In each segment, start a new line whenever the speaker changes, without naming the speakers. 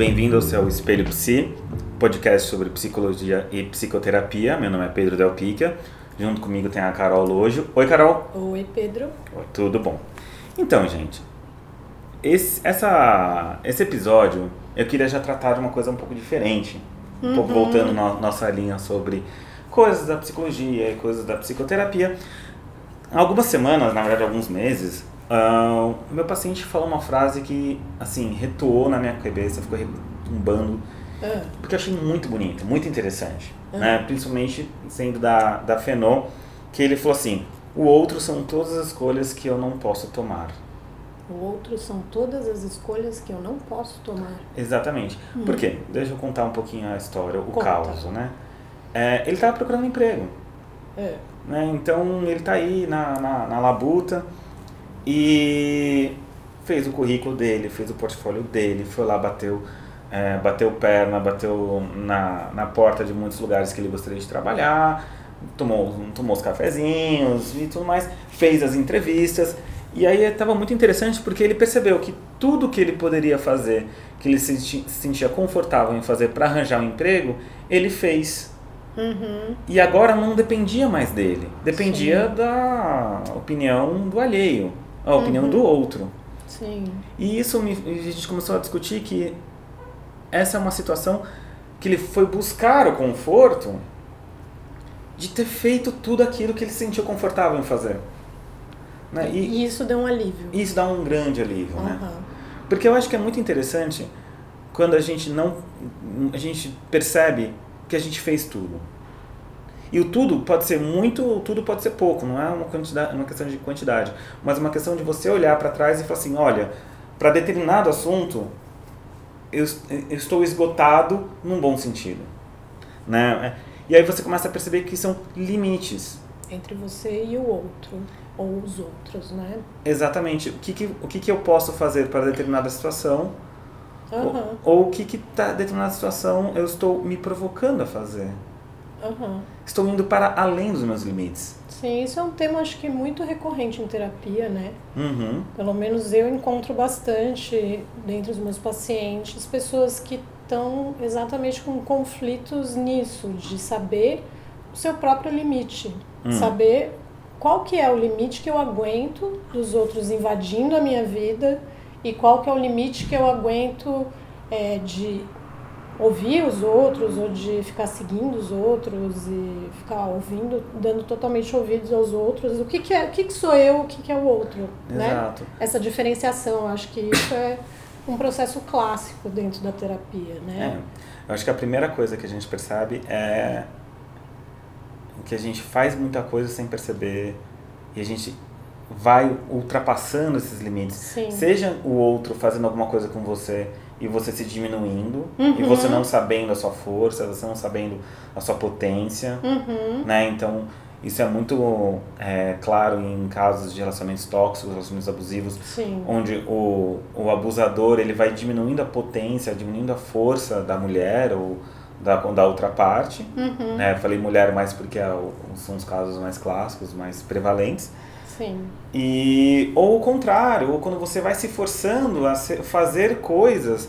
bem-vindo ao seu Espelho Psi, podcast sobre psicologia e psicoterapia. Meu nome é Pedro Del Pica. Junto comigo tem a Carol Lojo. Oi, Carol.
Oi, Pedro.
Tudo bom? Então, gente, esse, essa, esse episódio eu queria já tratar de uma coisa um pouco diferente. Um pouco
Uhum.
voltando na nossa linha sobre coisas da psicologia e coisas da psicoterapia. Há algumas semanas, na verdade alguns meses, ah, o meu paciente falou uma frase que, assim, retuou na minha cabeça, ficou retumbando,
Ah,
porque eu achei muito bonito, muito interessante.
Uhum.
Né? Principalmente sendo da, da Fenô, que ele falou assim, o outro são todas as escolhas que eu não posso tomar.
o outro são todas as escolhas que eu não posso tomar.
Exatamente. Por quê? Deixa eu contar um pouquinho a história, o
Conta.
caos, né? É, ele estava procurando emprego,
É.
né? Então ele tá aí na, na, na labuta e fez o currículo dele, fez o portfólio dele, foi lá, bateu, é, bateu perna, bateu na, na porta de muitos lugares que ele gostaria de trabalhar, tomou, tomou os cafezinhos e tudo mais, fez as entrevistas. E aí estava muito interessante porque ele percebeu que tudo que ele poderia fazer, que ele se senti- se sentia confortável em fazer para arranjar um emprego, ele fez.
Uhum.
E agora não dependia mais dele, dependia
Sim.
da opinião do alheio, a opinião do outro.
Sim.
E isso me, a gente começou a discutir que essa é uma situação que ele foi buscar o conforto de ter feito tudo aquilo que ele se sentiu confortável em fazer. Né? E,
E isso deu um alívio.
isso dá um grande alívio, né?
Aham.
Porque eu acho que é muito interessante quando a gente não a gente percebe que a gente fez tudo. E o tudo pode ser muito, o tudo pode ser pouco, não é uma quantidade, uma questão de quantidade, mas uma questão de você olhar para trás e falar assim, olha, para determinado assunto eu, eu estou esgotado num bom sentido, né? E aí você começa a perceber que são limites.
Entre você e o outro. Ou os outros, né?
Exatamente. O que, que, o que, que eu posso fazer para determinada situação
Aham.
Ou, ou o que que tá determinada situação eu estou me provocando a fazer.
Aham.
Estou indo para além dos meus limites.
Sim, isso é um tema acho que muito recorrente em terapia, né?
Uhum.
Pelo menos eu encontro bastante dentre os meus pacientes pessoas que estão exatamente com conflitos nisso, de saber o seu próprio limite,
Hum.
saber qual que é o limite que eu aguento dos outros invadindo a minha vida e qual que é o limite que eu aguento é, de ouvir os outros ou de ficar seguindo os outros e ficar ouvindo, dando totalmente ouvidos aos outros. O que, que é, o que, que sou eu, o que, que é o outro, né?
Exato.
essa diferenciação. Acho que isso é um processo clássico dentro da terapia,
É.
né?
Eu acho que a primeira coisa que a gente percebe é que a gente faz muita coisa sem perceber e a gente vai ultrapassando esses limites.
Sim.
Seja o outro fazendo alguma coisa com você e você se diminuindo e
Uhum.
você não sabendo a sua força, você não sabendo a sua potência.
Uhum.
né? Então, isso é muito é, claro em casos de relacionamentos tóxicos, relacionamentos abusivos,
Sim.
onde o, o abusador ele vai diminuindo a potência, diminuindo a força da mulher ou da, da outra parte.
Uhum.
Né? Eu falei mulher mais porque é são os casos mais clássicos, mais prevalentes.
Sim.
E, ou o contrário, ou quando você vai se forçando a se- fazer coisas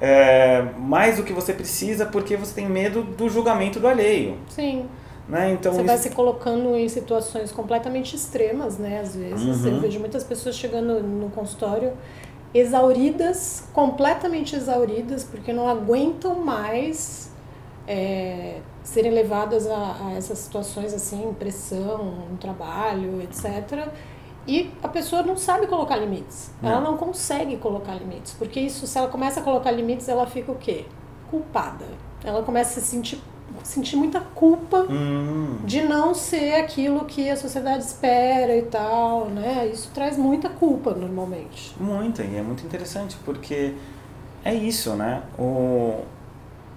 é, mais do que você precisa porque você tem medo do julgamento do alheio.
Sim.
Né? Então,
Você vai
isso-
se colocando em situações completamente extremas, né? Às vezes.
Uhum.
Eu vejo muitas pessoas chegando no consultório exauridas, completamente exauridas, porque não aguentam mais é, serem levadas a, a essas situações assim, pressão no trabalho, etc. E a pessoa não sabe colocar limites. Ela
Não.
não consegue colocar limites. Porque isso, se ela começa a colocar limites, ela fica o quê? Culpada. Ela começa a se sentir, sentir muita culpa
Hum,
de não ser aquilo que a sociedade espera e tal, né? Isso traz muita culpa normalmente.
muita, e é muito interessante, porque é isso, né? O,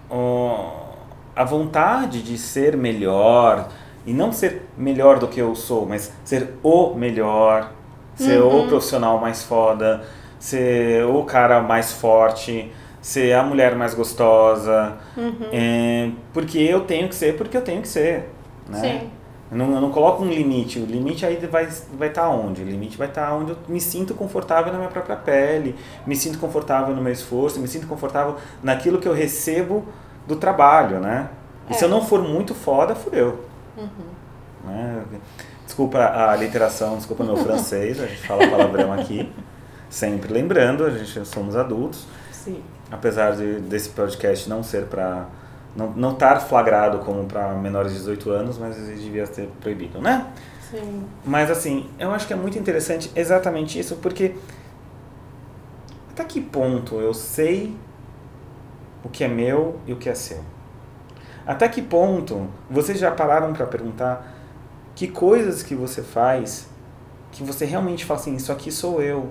o, a vontade de ser melhor, e não ser melhor do que eu sou, mas ser o melhor, ser o
Uhum.
profissional mais foda, ser o cara mais forte, ser a mulher mais gostosa,
Uhum.
é, porque eu tenho que ser, porque eu tenho que ser, né?
Sim.
Eu não, eu não coloco um limite. O limite aí vai estar vai tá onde? O limite vai estar tá onde eu me sinto confortável na minha própria pele, me sinto confortável no meu esforço, me sinto confortável naquilo que eu recebo do trabalho, né? E é. se eu não for muito foda, fudeu. Uhum. Né? Desculpa a literação, desculpa meu francês, a gente fala palavrão aqui. Sempre lembrando, a gente somos adultos.
Sim.
Apesar de, desse podcast não ser para não, não estar flagrado como para menores de 18 anos, mas devia ser proibido, né?
Sim.
Mas assim, eu acho que é muito interessante exatamente isso, porque até que ponto eu sei o que é meu e o que é seu? Até que ponto vocês já pararam para perguntar que coisas que você faz que você realmente fala assim, isso aqui sou eu,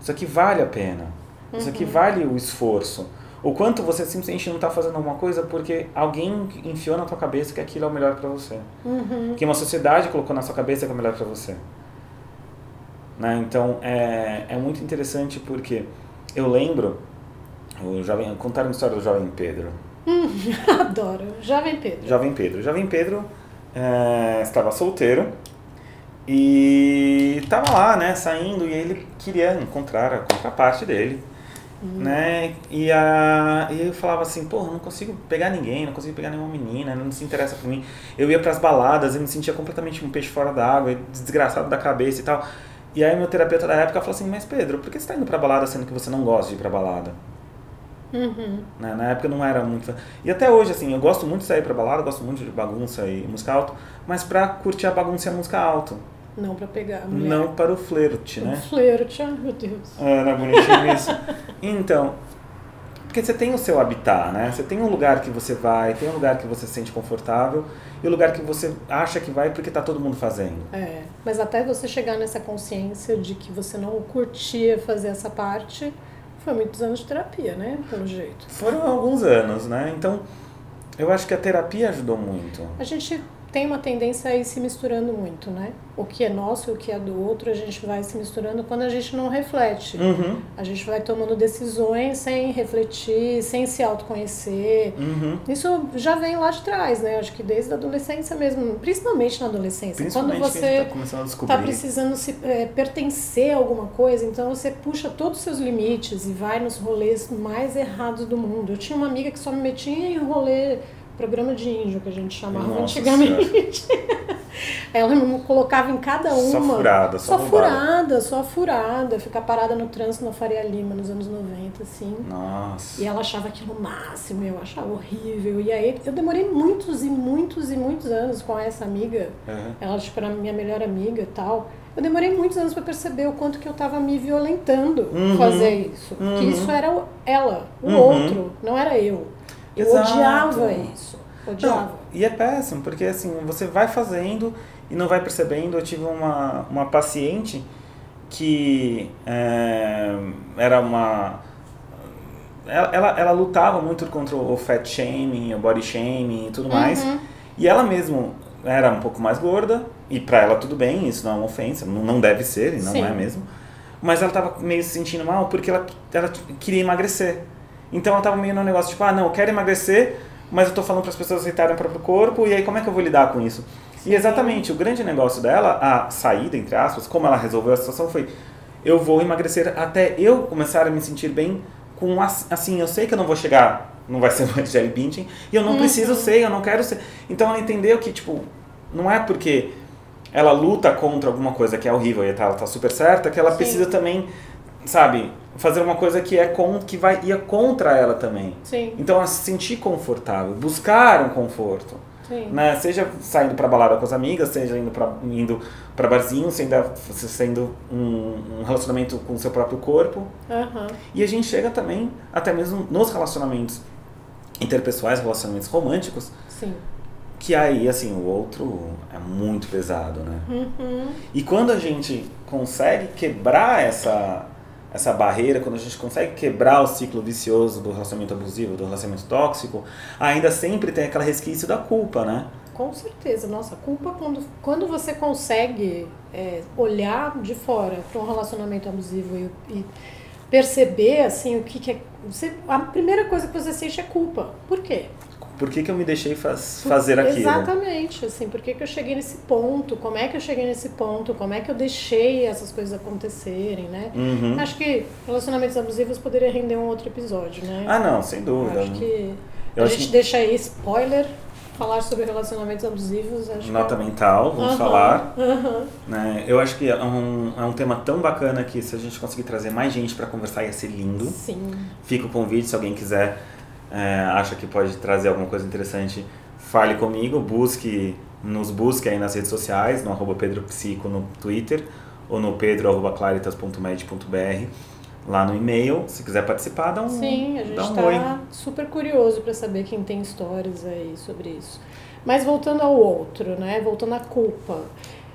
isso aqui vale a pena, isso aqui uhum. vale o esforço. O quanto você simplesmente não está fazendo alguma coisa porque alguém enfiou na tua cabeça que aquilo é o melhor para você.
Uhum.
Que uma sociedade colocou na sua cabeça que é o melhor para você. Né? Então, é, é muito interessante porque eu lembro, o jovem, contaram a história do Jovem Pedro.
Hum, adoro. Jovem Pedro.
Jovem Pedro. Jovem Pedro é, estava solteiro e estava lá, né, saindo e ele queria encontrar a contraparte dele, hum. né, e, a, e eu falava assim, porra, não consigo pegar ninguém, não consigo pegar nenhuma menina, não se interessa por mim. Eu ia para as baladas, eu me sentia completamente um peixe fora d'água, desgraçado da cabeça e tal. E aí meu terapeuta da época falou assim, mas Pedro, por que você está indo para balada sendo que você não gosta de ir para balada?
Uhum.
Né? Na época não era muito. E até hoje, assim, eu gosto muito de sair pra balada, gosto muito de bagunça e música alta, mas pra curtir a bagunça e a música alta.
Não pra pegar a mulher.
Não para o flerte, né?
O flerte, ai meu Deus.
Era bonitinho isso. Então, porque você tem o seu habitat, né? Você tem um lugar que você vai, tem um lugar que você se sente confortável e o lugar que você acha que vai porque tá todo mundo fazendo.
É, mas até você chegar nessa consciência de que você não curtia fazer essa parte, foi muitos anos de terapia, né? Pelo jeito.
Foram alguns anos, né? Então, eu acho que a terapia ajudou muito.
A gente tem uma tendência a ir se misturando muito, né? O que é nosso e o que é do outro, a gente vai se misturando quando a gente não reflete.
Uhum.
A gente vai tomando decisões sem refletir, sem se autoconhecer.
Uhum.
Isso já vem lá de trás, né? Acho que desde a adolescência mesmo, principalmente na adolescência.
Principalmente
quando você
está
tá precisando se é, pertencer a alguma coisa, então você puxa todos os seus limites e vai nos rolês mais errados do mundo. Eu tinha uma amiga que só me metia em rolê programa de índio que a gente chamava Nossa antigamente. Ela me colocava em cada uma.
Só furada,
só, só furada, só furada. Ficar parada no trânsito na Faria Lima nos anos 90, assim.
Nossa.
E ela achava aquilo máximo, eu achava horrível. E aí eu demorei muitos e muitos e muitos anos com essa amiga.
Uhum.
Ela, tipo, era minha melhor amiga e tal. Eu demorei muitos anos para perceber o quanto que eu estava me violentando
uhum.
fazer isso. Uhum. Que isso era ela, o uhum. outro, não era eu. Eu Exato. odiava isso. Odiava. Não,
e é péssimo, porque assim, você vai fazendo e não vai percebendo. Eu tive uma, uma paciente que é, era uma. Ela, ela, ela, lutava muito contra o fat shaming, o body shaming e tudo mais.
Uhum.
E ela mesmo era um pouco mais gorda, e pra ela tudo bem, isso não é uma ofensa, não, deve ser, e não Sim. é mesmo. Mas ela tava meio se sentindo mal porque ela, ela queria emagrecer. Então ela tava meio no negócio tipo, ah, não, eu quero emagrecer, mas eu tô falando para as pessoas aceitarem o próprio corpo, e aí como é que eu vou lidar com isso? Sim. E exatamente, o grande negócio dela, a saída, entre aspas, como ela resolveu a situação foi, eu vou emagrecer até eu começar a me sentir bem com, assim, eu sei que eu não vou chegar, não vai ser uma Jelly Binting, e eu não uhum. preciso ser, eu não quero ser. Então ela entendeu que, tipo, não é porque ela luta contra alguma coisa que é horrível e ela tá super certa, que ela Sim. precisa também, sabe, fazer uma coisa que é com, que vai ia contra ela também.
Sim.
Então ela se sentir confortável, buscar um conforto.
Sim.
Né? Seja saindo para balada com as amigas, seja indo para indo para barzinho, sendo, sendo um, um, relacionamento com o seu próprio corpo.
Uhum.
E a gente chega também até mesmo nos relacionamentos interpessoais, relacionamentos românticos.
Sim.
Que aí, assim, o outro é muito pesado, né?
Uhum.
E quando a gente consegue quebrar essa, essa barreira, quando a gente consegue quebrar o ciclo vicioso do relacionamento abusivo, do relacionamento tóxico, ainda sempre tem aquela resquício da culpa, né?
Com certeza. Nossa, culpa quando, quando você consegue é, olhar de fora para um relacionamento abusivo e, e, perceber assim o que, que é. Você, a primeira coisa que você sente é culpa. Por quê?
Por que, que eu me deixei faz, fazer aquilo?
Exatamente, assim, por que, que eu cheguei nesse ponto? Como é que eu cheguei nesse ponto? Como é que eu deixei essas coisas acontecerem, né?
Uhum.
Acho que relacionamentos abusivos poderia render um outro episódio, né?
Ah, não, sem dúvida.
Acho que
Eu
a gente
que-
deixa aí spoiler, falar sobre relacionamentos abusivos. Acho
Nota
que é-
mental, vamos
Aham,
falar.
aham.
Né? Eu acho que é um, é um tema tão bacana que se a gente conseguir trazer mais gente para conversar ia ser lindo.
Sim.
Fica o convite, se alguém quiser, é, acha que pode trazer alguma coisa interessante, fale comigo, busque, nos busque aí nas redes sociais, no arroba pedropsico no Twitter, ou no pedro.claritas.med.br, lá no e-mail. Se quiser participar, dá um,
Sim, a gente
dá um
está
oi.
super curioso para saber quem tem histórias aí sobre isso. Mas voltando ao outro, né? Voltando à culpa.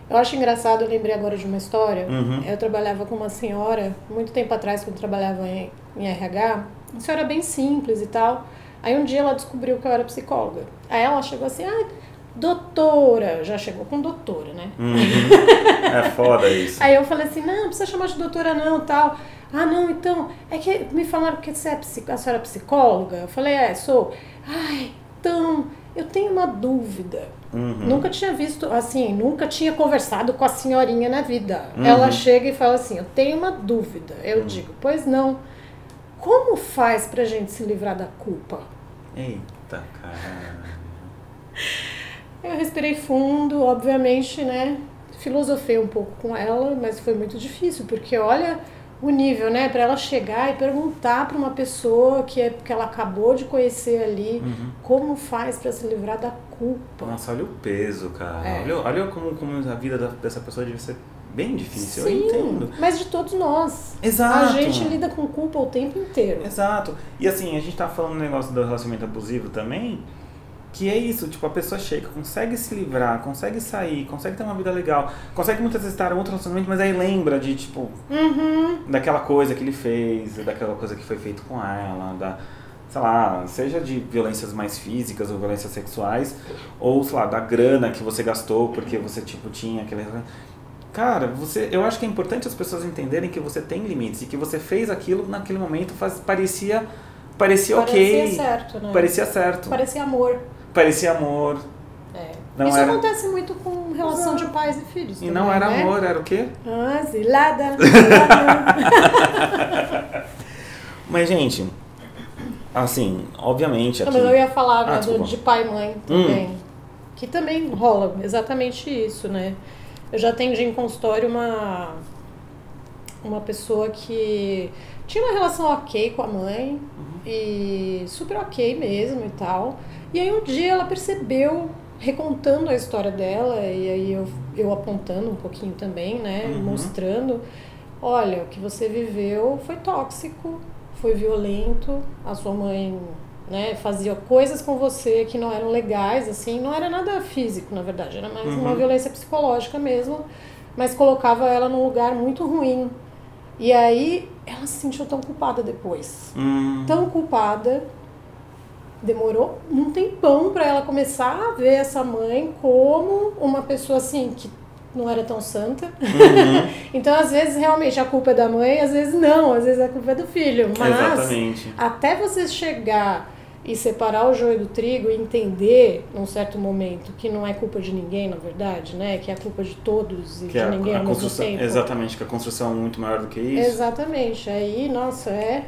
Eu acho engraçado, eu lembrei agora de uma história.
Uhum.
Eu trabalhava com uma senhora, muito tempo atrás, quando eu trabalhava em, em RH, uma senhora bem simples e tal. Aí um dia ela descobriu que eu era psicóloga. Aí ela chegou assim, ah, doutora, já chegou com doutora, né?
Uhum. É foda isso.
Aí eu falei assim, não, não precisa chamar de doutora não, tal. Ah, não, então, é que me falaram que você é a senhora é psicóloga. Eu falei, é, sou. Ai, então, eu tenho uma dúvida.
Uhum.
Nunca tinha visto, assim, nunca tinha conversado com a senhorinha na vida.
Uhum.
Ela chega e fala assim, eu tenho uma dúvida. Eu digo, pois não. Como faz pra gente se livrar da culpa?
Eita, caralho.
Eu respirei fundo, obviamente, né? Filosofei um pouco com ela, mas foi muito difícil, porque olha o nível, né? Pra ela chegar e perguntar pra uma pessoa que, é, que ela acabou de conhecer ali
Uhum.
como faz pra se livrar da culpa.
Nossa, olha o peso, cara.
É.
Olha, olha como, como a vida da- dessa pessoa deve ser bem difícil. Eu
Sim,
entendo.
mas de todos nós.
Exato.
A gente lida com culpa o tempo inteiro.
Exato. E assim, a gente tá falando do negócio do relacionamento abusivo também, que é isso, tipo, a pessoa chega, consegue se livrar, consegue sair, consegue ter uma vida legal, consegue muitas vezes estar em outro relacionamento, mas aí lembra de, tipo,
Uhum.
daquela coisa que ele fez, daquela coisa que foi feito com ela, da, sei lá, seja de violências mais físicas ou violências sexuais, ou, sei lá, da grana que você gastou porque você, tipo, tinha aquele... Cara, você, eu acho que é importante as pessoas entenderem que você tem limites e que você fez aquilo naquele momento, faz, parecia, parecia ok,
Parecia certo, né?
parecia certo,
Parecia amor.
Parecia amor,
É.
Não
Isso
era-
acontece muito com relação de pais e filhos.
e
também,
não era
né?
amor, era o quê?
Ah, zilada. zilada.
Mas, gente, assim, obviamente
Não,
aqui...
mas eu ia falar
Ah,
né, do.
Hum.
de pai e mãe também. Que também rola exatamente isso, né? Eu já atendi em consultório uma, uma pessoa que tinha uma relação ok com a mãe
Uhum.
e super ok mesmo e tal. E aí um dia ela percebeu, recontando a história dela, e aí eu, eu apontando um pouquinho também, né?
Uhum.
Mostrando, olha, o que você viveu foi tóxico, foi violento, a sua mãe né, fazia coisas com você que não eram legais, assim, não era nada físico, na verdade, era mais uma
Uhum.
violência psicológica mesmo, mas colocava ela num lugar muito ruim. E aí ela se sentiu tão culpada depois.
Hum,
Tão culpada. Demorou um tempão pra ela começar a ver essa mãe como uma pessoa assim que não era tão santa.
uhum,
Então, às vezes, realmente a culpa é da mãe, às vezes não, às vezes a culpa é do filho. Mas
exatamente.
até você chegar e separar o joio do trigo e entender, num certo momento, que não é culpa de ninguém, na verdade, né? Que é culpa de todos e
Que
de
a,
ninguém
a
ao mesmo tempo.
exatamente, que a construção é muito maior do que isso.
Exatamente. Aí, nossa, é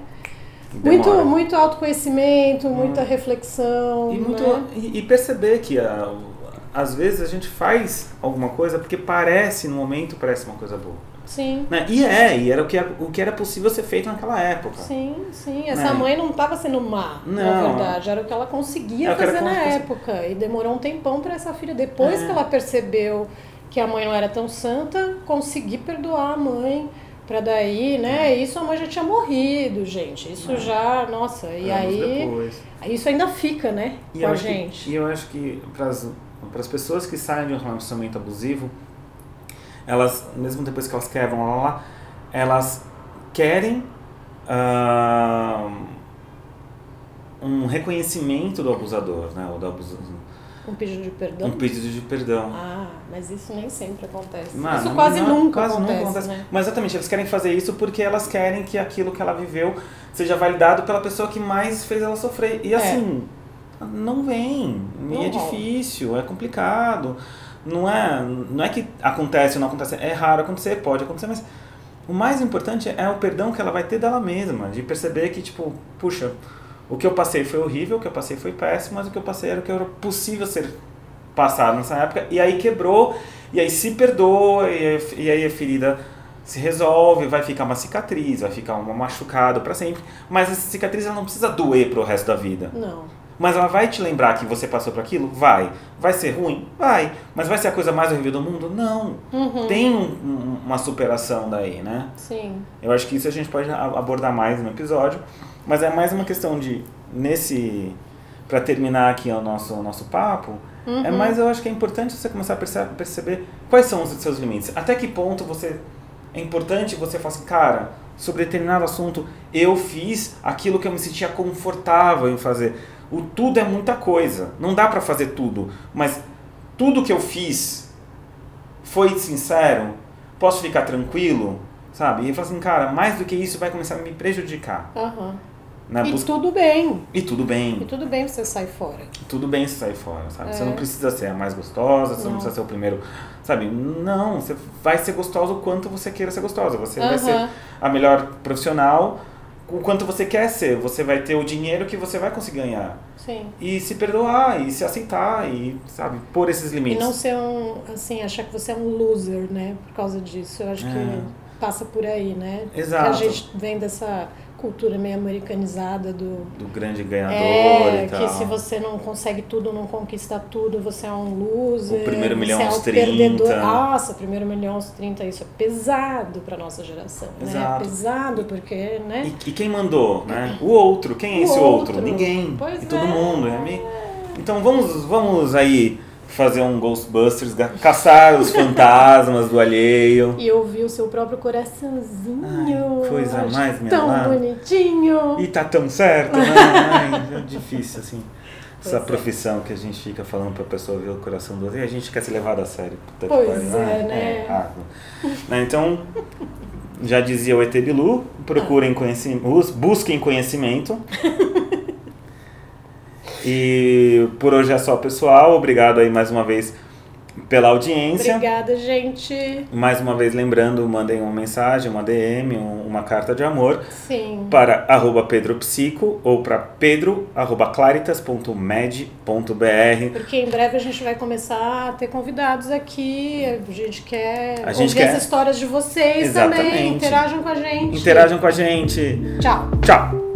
demora.
muito, muito autoconhecimento, muita reflexão.
E, muito,
né?
e, e perceber que a, às vezes a gente faz alguma coisa porque parece, no momento, parece uma coisa boa.
Sim.
Né? E é, e era o que, era- o que era possível ser feito naquela época.
Sim, sim. Essa
Né?
mãe não estava sendo má, na
Não.
verdade. Era o que ela conseguia
É
fazer na época. E demorou um tempão para essa filha, depois
É.
que ela percebeu que a mãe não era tão santa, conseguir perdoar a mãe. Pra daí, né? Isso a mãe já tinha morrido, gente. Isso
É.
já, nossa. E
Anos
aí,
depois.
isso ainda fica, né?
E
com
eu
a
acho que-
gente.
e eu acho que para as pessoas que saem de um relacionamento abusivo, elas, mesmo depois que elas quebram lá, lá, lá, elas querem ah, um reconhecimento do abusador, né? Ou do abusador,
Um pedido de perdão.
um pedido de perdão.
Ah, mas isso nem sempre acontece. Isso quase
não-
nunca
quase
acontece,
nunca acontece.
né?
Mas exatamente, elas querem fazer isso porque elas querem que aquilo que ela viveu seja validado pela pessoa que mais fez ela sofrer.
É.
E assim, Não vem.
Não
e é
rola.
difícil, é complicado. Não é, não é que acontece ou não acontece. É raro acontecer, pode acontecer, mas o mais importante é o perdão que ela vai ter dela mesma. De perceber que, tipo, puxa, o que eu passei foi horrível, o que eu passei foi péssimo, mas o que eu passei era o que era possível ser passado nessa época. E aí quebrou, e aí se perdoa, e e aí a ferida se resolve, vai ficar uma cicatriz, vai ficar um machucado para sempre. Mas essa cicatriz ela não precisa doer pro resto da vida.
Não.
Mas ela vai te lembrar que você passou por aquilo? Vai. Vai ser ruim? Vai. Mas vai ser a coisa mais horrível do mundo? Não.
Uhum.
Tem um- um- uma superação daí, né?
Sim.
Eu acho que isso a gente pode abordar mais no episódio, mas é mais uma questão de nesse para terminar aqui o nosso o nosso papo, é
Uhum.
mais eu acho que é importante você começar a perce- perceber quais são os seus limites. Até que ponto você é importante você falar assim, cara, sobre determinado assunto eu fiz aquilo que eu me sentia confortável em fazer. O tudo é muita coisa. Não dá pra fazer tudo, mas tudo que eu fiz foi sincero, posso ficar tranquilo, sabe? E falar assim, cara, mais do que isso vai começar a me prejudicar.
Aham.
Na
E
busca...
tudo bem.
e tudo
E
bem,
tudo bem você sair fora.
tudo bem se sair fora, sabe? Você
É.
não precisa ser a mais gostosa, você não,
Não.
precisa ser o primeiro, sabe? Não, você vai ser gostosa o quanto você queira ser gostosa. Você vai
Aham.
ser a melhor profissional o quanto você quer ser. Você vai ter o dinheiro que você vai conseguir ganhar.
Sim.
E se perdoar, e se aceitar, e, sabe, pôr esses
E
limites.
não ser um, assim, achar que você é um loser, né? Por causa disso. Eu acho
É.
que passa por aí, né?
Exato.
Que a gente vem dessa cultura meio americanizada do.
Do grande ganhador
É,
e tal.
que se você não consegue tudo, não conquista tudo, você é um loser.
O primeiro milhão
é
aos
o
30.
perdedor. Nossa, primeiro milhão aos 30, isso é pesado pra nossa geração, né?
Exato.
Pesado porque, né?
E, e quem mandou, né? O outro. Quem é
O
esse outro?
outro.
Ninguém.
Pois
e todo
é.
mundo. É meio... Então vamos, vamos aí fazer um Ghostbusters, caçar os fantasmas do alheio.
E ouvir o seu próprio coraçãozinho.
Ai, coisa
Acho
mais minha
Tão
lá.
bonitinho.
E tá tão certo, né? Ai, é difícil, assim. Essa
Pois é.
profissão que a gente fica falando pra pessoa ver o coração do outro e a gente quer ser levado a sério. Puta que
Pois
pariu.
é,
Ai,
né?
errado. Né, Então, já dizia o ET Bilu, procurem conhecimento, busquem conhecimento. E por hoje é só, pessoal. Obrigado aí mais uma vez pela audiência.
Obrigada, gente.
Mais uma vez lembrando, mandem uma mensagem, uma DM, um- uma carta de amor
Sim.
para arroba pedropsico ou para pedro arroba claritas.med.br.
Porque em breve a gente vai começar a ter convidados aqui. A gente quer
A gente
ouvir
quer-
as histórias de vocês também.
Exatamente.
Interajam com a gente.
Interajam com a gente.
Tchau.
Tchau!